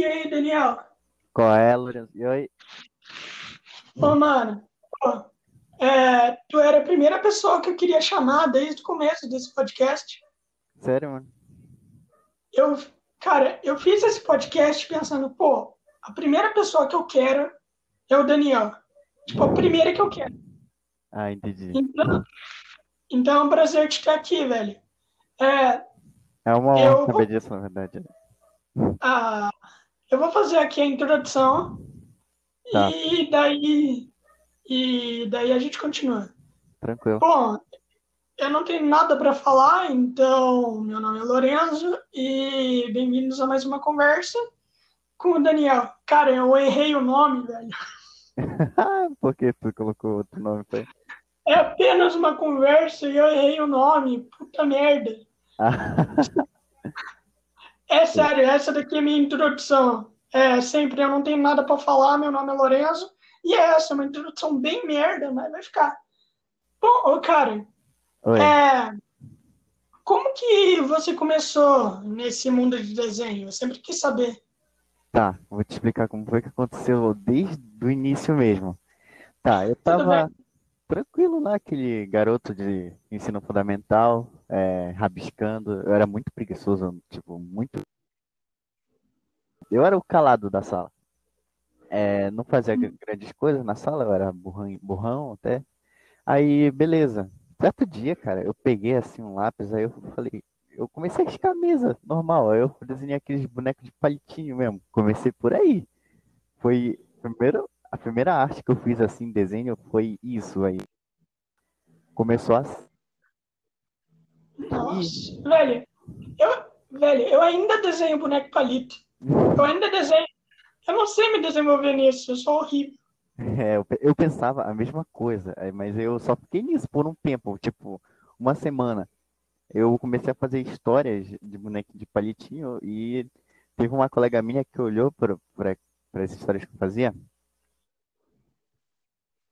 E aí, Daniel? Qual é, Lourenço? E oi? Ô, mano, pô, é, tu era a primeira pessoa que eu queria chamar desde o começo desse podcast. Sério, mano? Eu, cara, eu fiz esse podcast pensando, pô, a primeira pessoa que eu quero é o Daniel. Tipo, a primeira que eu quero. Ah, entendi. Então, então é um prazer te ter aqui, velho. É, É uma honra saber disso, na verdade. ah, eu vou fazer aqui a introdução Tá. e daí e daí a gente continua. Tranquilo. Bom, eu não tenho nada para falar, então meu nome é Lorenzo e bem-vindos a mais uma conversa com o Daniel. Cara, eu errei o nome, velho. Por que tu colocou outro nome pra ele? É apenas uma conversa e eu errei o nome. Puta merda. É sério, essa daqui é a minha introdução. É sempre eu não tenho nada para falar, meu nome é Lorenzo. E é essa, uma introdução bem merda, mas vai ficar. Bom, ô cara, oi. é, como que você começou nesse mundo de desenho? Eu sempre quis saber. Tá, vou te explicar como foi que aconteceu desde o início mesmo. Tá, eu tava tranquilo lá, aquele garoto de ensino fundamental, é, rabiscando. Eu era muito preguiçoso, tipo, muito. Eu era o calado da sala. É, não fazia gr- grandes coisas na sala, eu era burrão, burrão até. Aí, beleza. Certo dia, cara, eu peguei assim um lápis, aí eu falei, eu comecei a riscar a mesa, normal. Aí eu desenhei aqueles bonecos de palitinho mesmo. Comecei por aí. Foi primeiro, a primeira arte que eu fiz assim, desenho, foi isso aí. Começou assim. Nossa, velho, eu, velho, eu ainda desenho boneco palito. Eu ainda desenho. Eu não sei me desenvolver nisso, eu sou horrível. É, eu, eu pensava a mesma coisa, aí, mas eu só fiquei nisso por um tempo, tipo, uma semana. Eu comecei a fazer histórias de boneco de palitinho e teve uma colega minha que olhou para as histórias que eu fazia,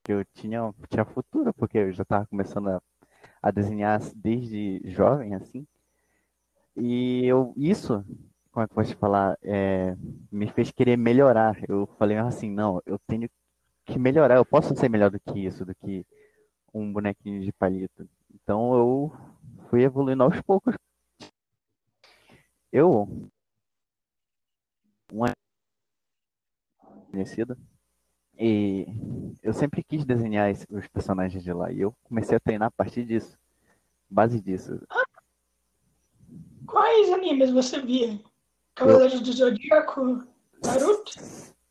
que eu tinha, tinha futuro, porque eu já estava começando a, a desenhar desde jovem, assim. E eu, isso, como é que eu te falar, é, me fez querer melhorar. Eu falei assim, não, eu tenho que melhorar. Eu posso ser melhor do que isso, do que um bonequinho de palito. Então eu fui evoluindo aos poucos. Eu, uma conhecida, e eu sempre quis desenhar os personagens de lá. E eu comecei a treinar a partir disso, base disso. Quais animes você via? Cavaleiros do Zodíaco? Naruto?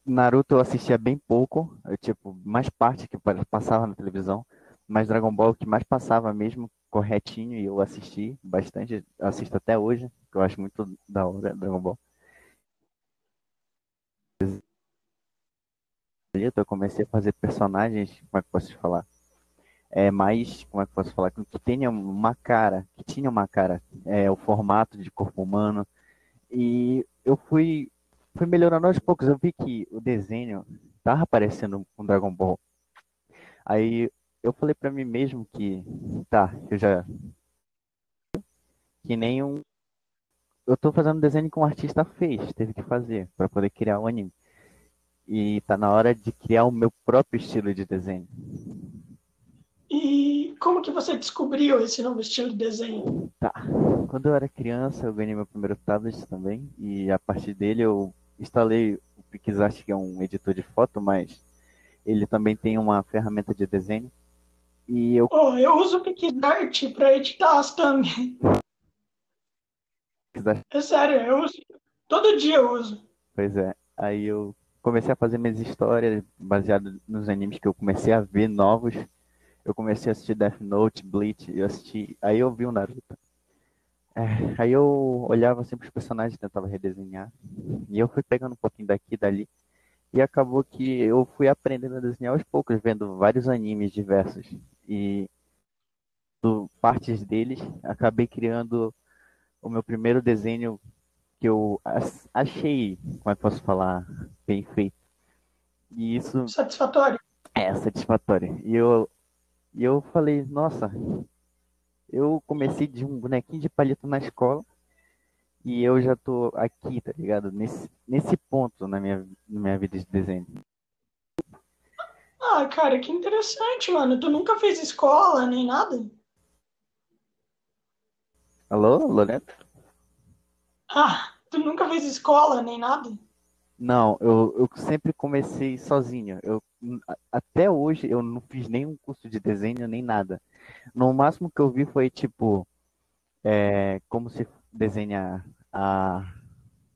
Naruto eu assistia bem pouco, eu, tipo, mais parte que pa- passava na televisão, mas Dragon Ball que mais passava mesmo corretinho e eu assisti bastante, assisto até hoje, que eu acho muito da hora Dragon Ball. Eu comecei a fazer personagens, como é que posso falar? É mais, como é que posso falar? Que tenha uma cara, que tinha uma cara, é, o formato de corpo humano. E eu fui fui melhorando aos poucos. Eu vi que o desenho tava aparecendo com Dragon Ball. Aí eu falei pra mim mesmo que, tá, eu já. Que nem um. Eu tô fazendo desenho que um artista fez, teve que fazer, pra poder criar o anime. E tá na hora de criar o meu próprio estilo de desenho. E como que você descobriu esse novo estilo de desenho? Tá. Quando eu era criança, eu ganhei meu primeiro tablet também. E a partir dele eu instalei o PixArt, que é um editor de foto, mas ele também tem uma ferramenta de desenho. E eu Oh, eu uso o PixArt para editar as thumb. PixArt, É sério, eu uso. Todo dia eu uso. pois é. Aí eu comecei a fazer minhas histórias baseado nos animes que eu comecei a ver novos. Eu comecei a assistir Death Note, Bleach, eu assisti, aí eu vi o Naruto. É, aí eu olhava sempre os personagens, tentava redesenhar. E eu fui pegando um pouquinho daqui e dali. E acabou que eu fui aprendendo a desenhar aos poucos, vendo vários animes diversos. E do, partes deles, acabei criando o meu primeiro desenho que eu achei, como é que posso falar, bem feito. E isso Satisfatório. é satisfatório. E eu, e eu falei, nossa, eu comecei de um bonequinho de palito na escola E eu já tô aqui, tá ligado? Nesse, nesse ponto na minha, na minha vida de desenho. Ah, cara, que interessante, mano. Tu nunca fez escola nem nada? Alô, Loreto? Ah, tu nunca fez escola nem nada? Não, eu, eu sempre comecei sozinho. Eu, até hoje eu não fiz nenhum curso de desenho nem nada. No máximo que eu vi foi tipo é, como se desenha a,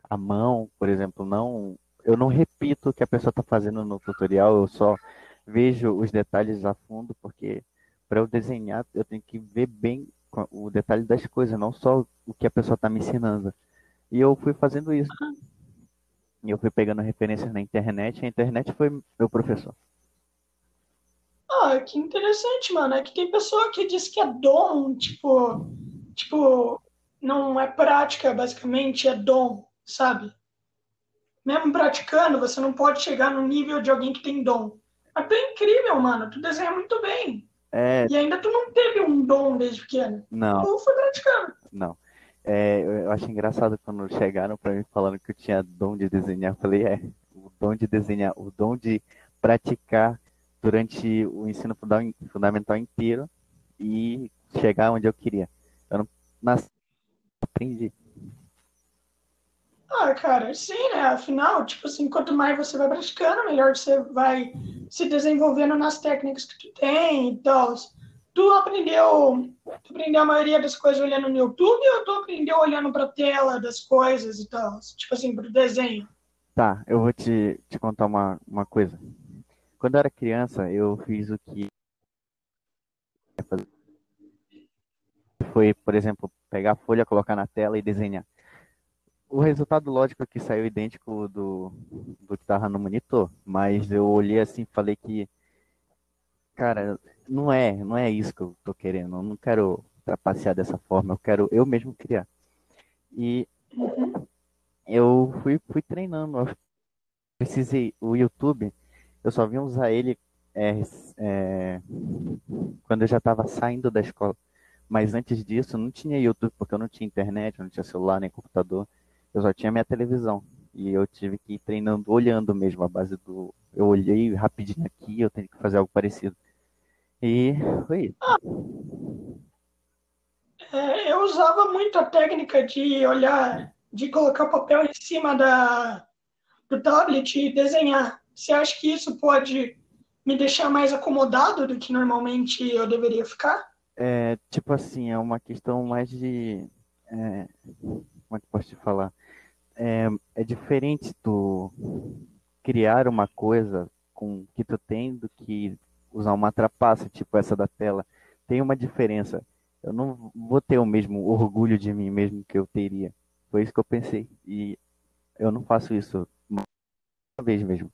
a mão, por exemplo. Não, eu não repito o que a pessoa está fazendo no tutorial, eu só vejo os detalhes a fundo, porque para eu desenhar eu tenho que ver bem o detalhe das coisas, não só o que a pessoa está me ensinando. E eu fui fazendo isso. E eu fui pegando referências na internet, e a internet foi meu professor. Ah, que interessante, mano. É que tem pessoa que diz que é dom, tipo, tipo, não é prática, basicamente, é dom, sabe? Mesmo praticando, você não pode chegar no nível de alguém que tem dom. Mas tu é incrível, mano. Tu desenha muito bem. É... E ainda tu não teve um dom desde pequeno. Não. Tu foi praticando. Não. É, eu acho engraçado quando chegaram para mim falando que eu tinha dom de desenhar. Eu falei, é, o dom de desenhar, o dom de praticar durante o ensino fundamental inteiro e chegar onde eu queria. Eu não nasci, aprendi. Ah, cara, sim, né? Afinal, tipo assim, quanto mais você vai praticando, melhor você vai se desenvolvendo nas técnicas que tu tem e tal. Tu aprendeu, tu aprendeu a maioria das coisas olhando no YouTube ou tu aprendeu olhando pra tela das coisas e tal? Tipo assim, pro desenho? Tá, eu vou te, te contar uma, uma coisa. Quando eu era criança, eu fiz o que foi, por exemplo, pegar a folha, colocar na tela e desenhar. O resultado lógico que saiu idêntico do, do que estava no monitor, mas eu olhei assim e falei que, cara, não é, não é isso que eu tô querendo. Eu não quero trapacear dessa forma, eu quero eu mesmo criar. E eu fui, fui treinando. Eu precisei, o YouTube, eu só vim usar ele é, é, quando eu já estava saindo da escola. Mas antes disso, não tinha YouTube, porque eu não tinha internet, não tinha celular nem computador. Eu só tinha minha televisão. E eu tive que ir treinando, olhando mesmo, a base do. Eu olhei rapidinho aqui, eu tenho que fazer algo parecido. E foi isso. É, eu usava muito a técnica de olhar, de colocar o papel em cima da, do tablet e desenhar. Você acha que isso pode me deixar mais acomodado do que normalmente eu deveria ficar? É, tipo assim, é uma questão mais de. É, como é que posso te falar? É, é diferente tu criar uma coisa com que tu tem do que usar uma trapaça, tipo essa da tela. Tem uma diferença. Eu não vou ter o mesmo orgulho de mim mesmo que eu teria. Foi isso que eu pensei. E eu não faço isso uma vez mesmo.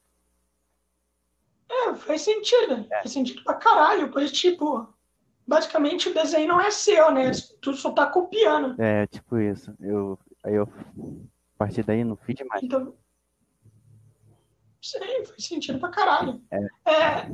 É, faz sentido. É. Faz sentido pra caralho. Pois, tipo, basicamente o desenho não é seu, né? Tu só tá copiando. É, tipo isso. Eu, aí eu, a partir daí, não fiz mais. Então, sim, faz sentido pra caralho. É. é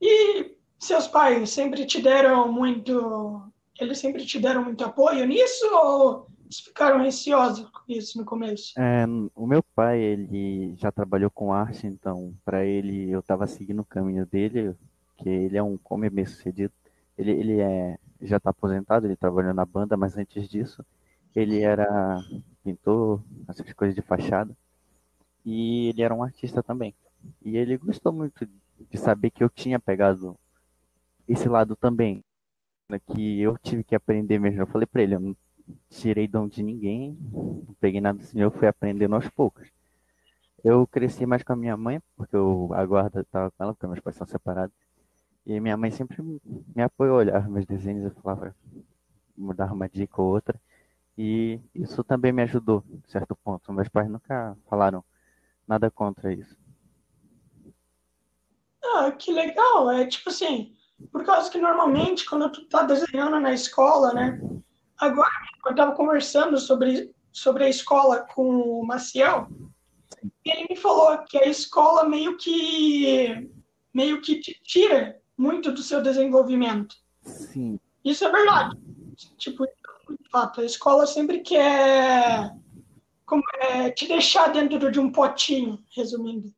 e seus pais sempre te deram muito. Eles sempre te deram muito apoio nisso ou eles ficaram receosos com isso no começo? É, o meu pai, ele já trabalhou com arte, então para ele eu estava seguindo o caminho dele, que ele é um come bem sucedido. Ele, ele é, já está aposentado, ele trabalhou na banda, mas antes disso ele era pintor, essas coisas de fachada. E ele era um artista também. E ele gostou muito de saber que eu tinha pegado esse lado também, né, que eu tive que aprender mesmo. Eu falei para ele, eu não tirei dom de ninguém, não peguei nada assim, eu fui aprendendo aos poucos. Eu cresci mais com a minha mãe, porque eu, a guarda estava com ela, porque meus pais são separados. E minha mãe sempre me apoiou, olhava meus desenhos e falava, mudava uma dica ou outra. E isso também me ajudou, em certo ponto. Meus pais nunca falaram nada contra isso. Ah, que legal. É tipo assim, por causa que normalmente quando tu tá desenhando na escola, né? Agora, eu tava conversando sobre, sobre a escola com o Maciel, e ele me falou que a escola meio que meio que te tira muito do seu desenvolvimento. Sim. Isso é verdade. Tipo, fato. A escola sempre quer como é, te deixar dentro de um potinho, resumindo.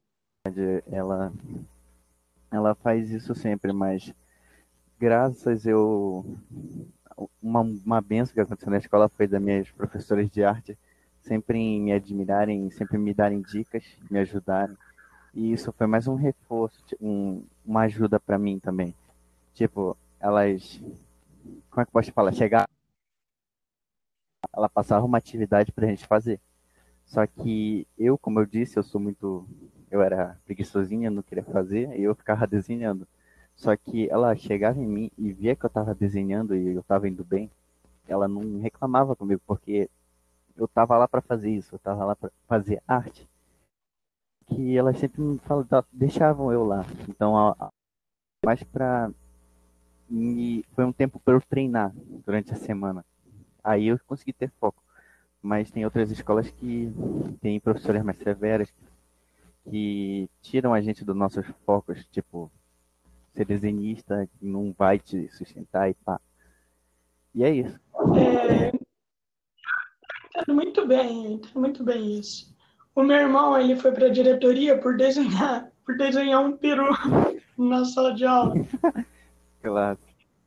Ela, ela faz isso sempre, mas graças eu uma, uma benção que aconteceu na escola foi das minhas professoras de arte sempre me admirarem, sempre me darem dicas, me ajudarem. E isso foi mais um reforço, um, uma ajuda para mim também. Tipo, elas. Como é que eu posso falar? Chegar. Ela passava uma atividade pra gente fazer. Só que eu, como eu disse, eu sou muito. Eu era preguiçosinha, não queria fazer, e eu ficava desenhando. Só que ela chegava em mim e via que eu estava desenhando e eu estava indo bem. Ela não reclamava comigo, porque eu estava lá para fazer isso, eu estava lá para fazer arte. Que elas sempre me deixavam eu lá. Então, a, mais para foi um tempo para eu treinar durante a semana. Aí eu consegui ter foco. Mas tem outras escolas que têm professores mais severas que tiram a gente dos nossos focos, tipo ser desenhista não vai te sustentar e pá. E é isso. É, entendo muito bem, entendo muito bem isso. O meu irmão, ele foi para a diretoria por desenhar, por desenhar um peru na sala de aula. Claro.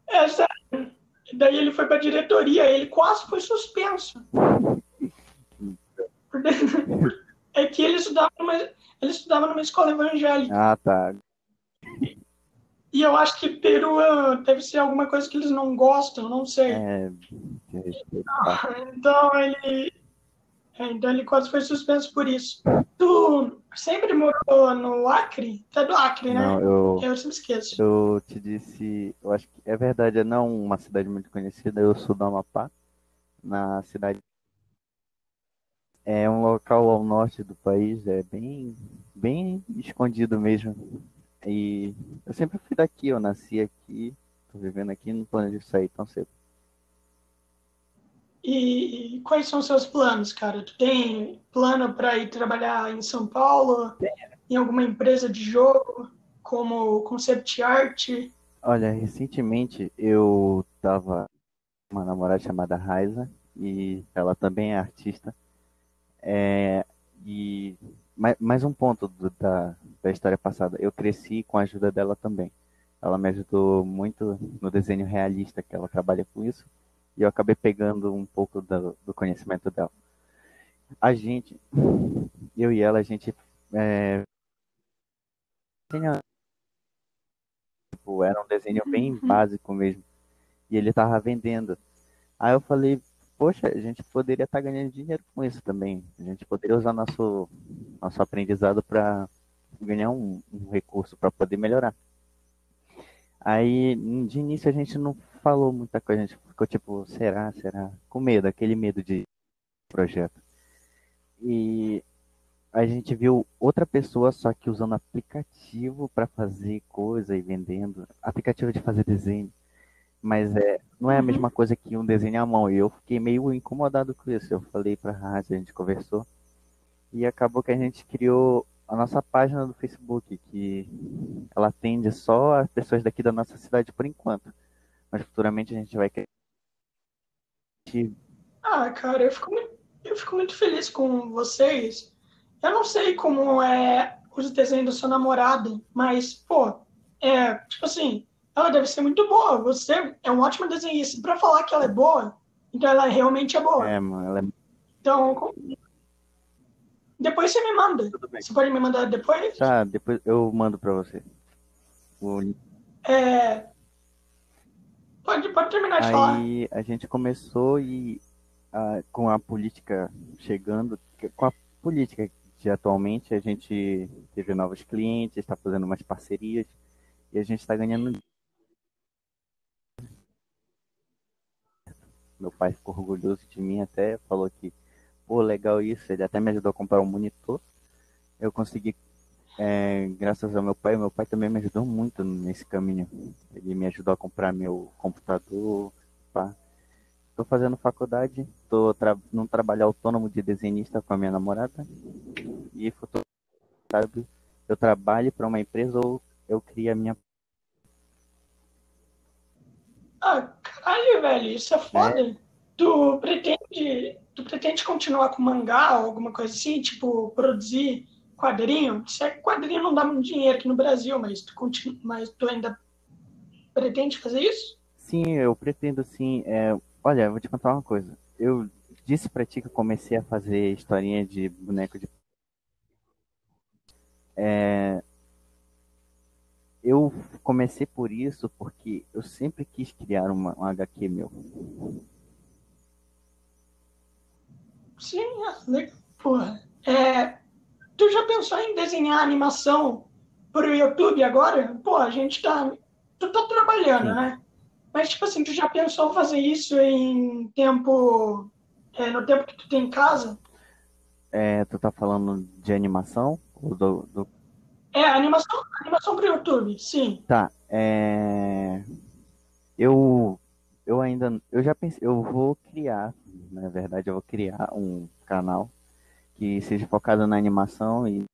Sério. Daí ele foi para a diretoria, ele quase foi suspenso. É que ele estudava numa, ele estudava numa escola evangélica. Ah, tá. E eu acho que Peru ah, deve ser alguma coisa que eles não gostam, não sei. É... Então ele. É, então ele quase foi suspenso por isso. Tu sempre morou no Acre? Tu é do Acre, né? Não, eu, eu sempre esqueço. Eu te disse, eu acho que é verdade, é não uma cidade muito conhecida, eu sou do Amapá, na cidade. É um local ao norte do país, é bem, bem escondido mesmo. E eu sempre fui daqui, eu nasci aqui, tô vivendo aqui, não planejo sair tão cedo. E quais são seus planos, cara? Tu tem plano para ir trabalhar em São Paulo? Em alguma empresa de jogo, como concept art? Olha, recentemente eu tava com uma namorada chamada Raiza e ela também é artista. É, e mais, mais um ponto do, da, da história passada. Eu cresci com a ajuda dela também. Ela me ajudou muito no desenho realista, que ela trabalha com isso, e eu acabei pegando um pouco do, do conhecimento dela. A gente, eu e ela, a gente é, tipo, era um desenho bem uhum. básico mesmo. E ele tava vendendo. Aí eu falei, poxa, a gente poderia estar tá ganhando dinheiro com isso também. A gente poderia usar nosso, nosso aprendizado para ganhar um, um recurso para poder melhorar. Aí, de início, a gente não falou muita coisa, a gente ficou tipo, será, será? Com medo, aquele medo de projeto. E a gente viu outra pessoa, só que usando aplicativo para fazer coisa e vendendo, aplicativo de fazer desenho. Mas é, não é a mesma uhum. coisa que um desenho à mão. E eu fiquei meio incomodado com isso. Eu falei pra Rádio, a gente conversou. E acabou que a gente criou a nossa página do Facebook, que ela atende só as pessoas daqui da nossa cidade por enquanto. Mas futuramente a gente vai querer. Ah, cara, eu fico, muito, eu fico muito feliz com vocês. Eu não sei como é os desenhos do seu namorado, mas, pô, é, tipo assim, ela deve ser muito boa. Você é um ótimo desenhista. Para falar que ela é boa, então ela realmente é boa. É, mano, ela é... Então, depois você me manda. Você pode me mandar depois? Tá, depois eu mando para você. O... É... Pode, pode terminar de Aí, falar. Aí a gente começou e com a política chegando, com a política de atualmente a gente teve novos clientes, está fazendo umas parcerias e a gente está ganhando Meu pai ficou orgulhoso de mim até, falou que, pô, legal isso. Ele até me ajudou a comprar um monitor. Eu consegui, é, graças ao meu pai, meu pai também me ajudou muito nesse caminho. Ele me ajudou a comprar meu computador, pá. Tô fazendo faculdade, tô tra num trabalho autônomo de desenhista com a minha namorada. E futuro, sabe, eu trabalho para uma empresa ou eu crio a minha ah, caralho, velho, isso é foda. É. Tu pretende, tu pretende continuar com mangá ou alguma coisa assim, tipo, produzir quadrinho? Se é quadrinho não dá muito dinheiro aqui no Brasil, mas tu, continua, mas tu ainda pretende fazer isso? Sim, eu pretendo sim. É, olha, eu vou te contar uma coisa. Eu disse pra ti que eu comecei a fazer historinha de boneco de. É, eu comecei por isso porque eu sempre quis criar uma, um HQ meu. Sim, é, porra. É, tu já pensou em desenhar animação pro YouTube agora? Pô, a gente tá. Tu tá trabalhando, Sim. né? Mas, tipo assim, tu já pensou em fazer isso em tempo. é, no tempo que tu tem em casa? É, tu tá falando de animação? Ou do, do- É, animação, animação pro YouTube, sim. Tá, é... Eu, eu ainda, eu já pensei, eu vou criar, na verdade, eu vou criar um canal que seja focado na animação e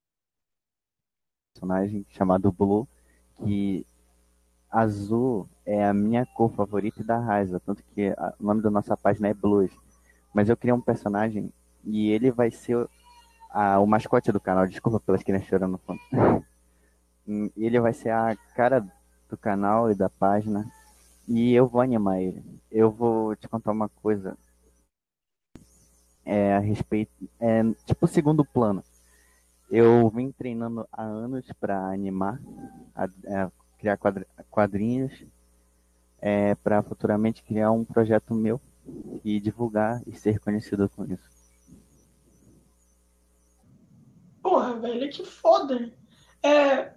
personagem chamado Blue, que azul é a minha cor favorita e da Raiza, tanto que a- o nome da nossa página é Blues. Mas eu criei um personagem e ele vai ser a- o mascote do canal, desculpa pelas crianças chorando no fundo. Hum, Ele vai ser a cara do canal e da página e eu vou animar ele. Eu vou te contar uma coisa é, a respeito, é, tipo segundo plano. Eu vim treinando há anos para animar, a, a criar quadri- quadrinhos, é, para futuramente criar um projeto meu e divulgar e ser conhecido com isso. Porra, velho, que foda. É,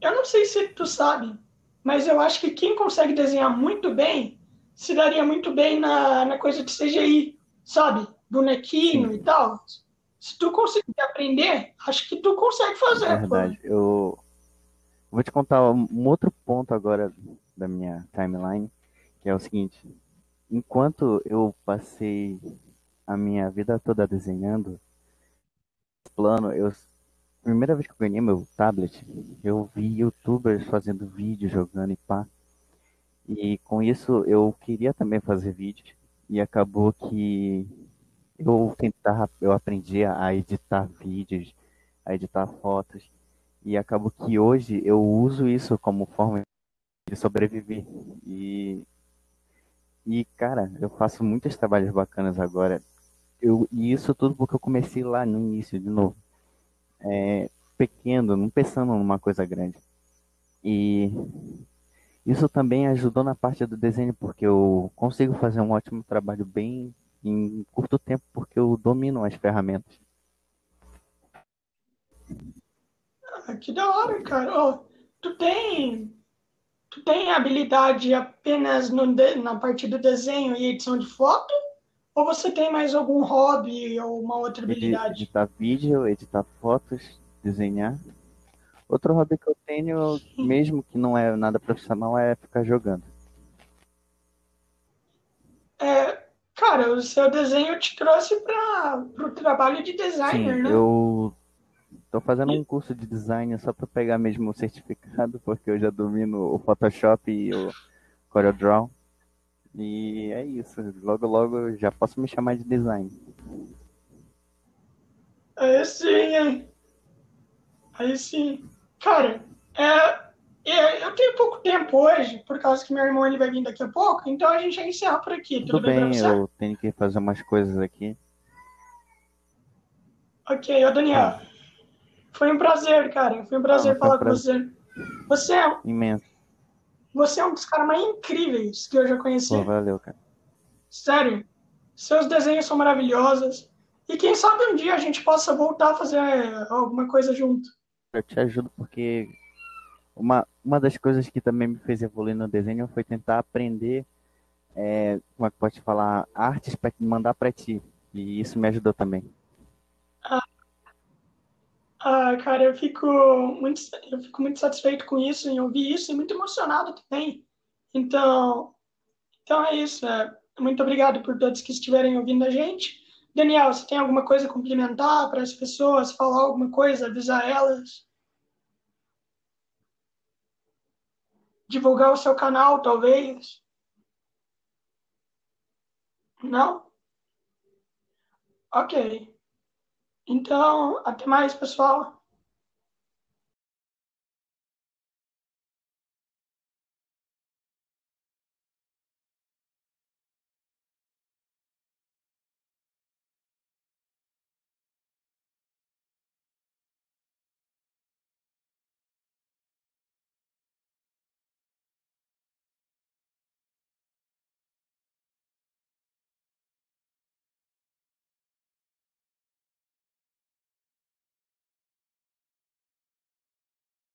eu não sei se tu sabe, mas eu acho que quem consegue desenhar muito bem se daria muito bem na, na coisa de CGI, sabe? Bonequinho Sim. e tal. Se tu conseguir aprender, acho que tu consegue fazer. É verdade. Eu vou te contar um outro ponto agora da minha timeline, que é o seguinte: enquanto eu passei a minha vida toda desenhando, plano, eu primeira vez que eu ganhei meu tablet, eu vi YouTubers fazendo vídeo, jogando e pá. E com isso eu queria também fazer vídeos e acabou que eu tentava, eu aprendi a editar vídeos, a editar fotos e acabou que hoje eu uso isso como forma de sobreviver. E e cara, eu faço muitos trabalhos bacanas agora. Eu, e isso tudo porque eu comecei lá no início de novo é, pequeno, não pensando numa coisa grande. E isso também ajudou na parte do desenho, porque eu consigo fazer um ótimo trabalho bem em curto tempo, porque eu domino as ferramentas. Ah, que da hora, cara. Ó, tu tem, tu tem habilidade apenas no na parte do desenho e edição de foto? Ou você tem mais algum hobby ou uma outra habilidade? Editar vídeo, editar fotos, desenhar. Outro hobby que eu tenho, mesmo que não é nada profissional, é ficar jogando. É, cara, o seu desenho te trouxe para o trabalho de Sim, designer, né? eu tô fazendo um curso de design só para pegar mesmo o certificado, porque eu já domino o Photoshop e o CorelDRAW. E é isso, logo logo eu já posso me chamar de design. Aí sim, hein? Aí sim. Cara, é, eu tenho pouco tempo hoje, por causa que meu irmão ele vai vir daqui a pouco, então a gente vai encerrar por aqui. Tudo, Tudo bem, pra bem, eu tenho que fazer umas coisas aqui. Ok, ô Daniel. Tá. Foi um prazer, cara. Foi um prazer Ah, falar com prazer. você. Você é, Imenso. você é um dos caras mais incríveis que eu já conheci. Pô, valeu, cara. Sério. Seus desenhos são maravilhosos. E quem sabe um dia a gente possa voltar a fazer é, alguma coisa junto. Eu te ajudo porque uma, uma das coisas que também me fez evoluir no desenho foi tentar aprender, é, como é que pode falar, artes para mandar para ti. E isso me ajudou também. Ah, cara, eu fico muito, eu fico muito satisfeito com isso, em ouvir isso, e muito emocionado também. Então, então é isso. é. Muito obrigado por todos que estiverem ouvindo a gente. Daniel, você tem alguma coisa a complementar para as pessoas, falar alguma coisa, avisar elas? Divulgar o seu canal, talvez? Não? Ok. Então, até mais, pessoal.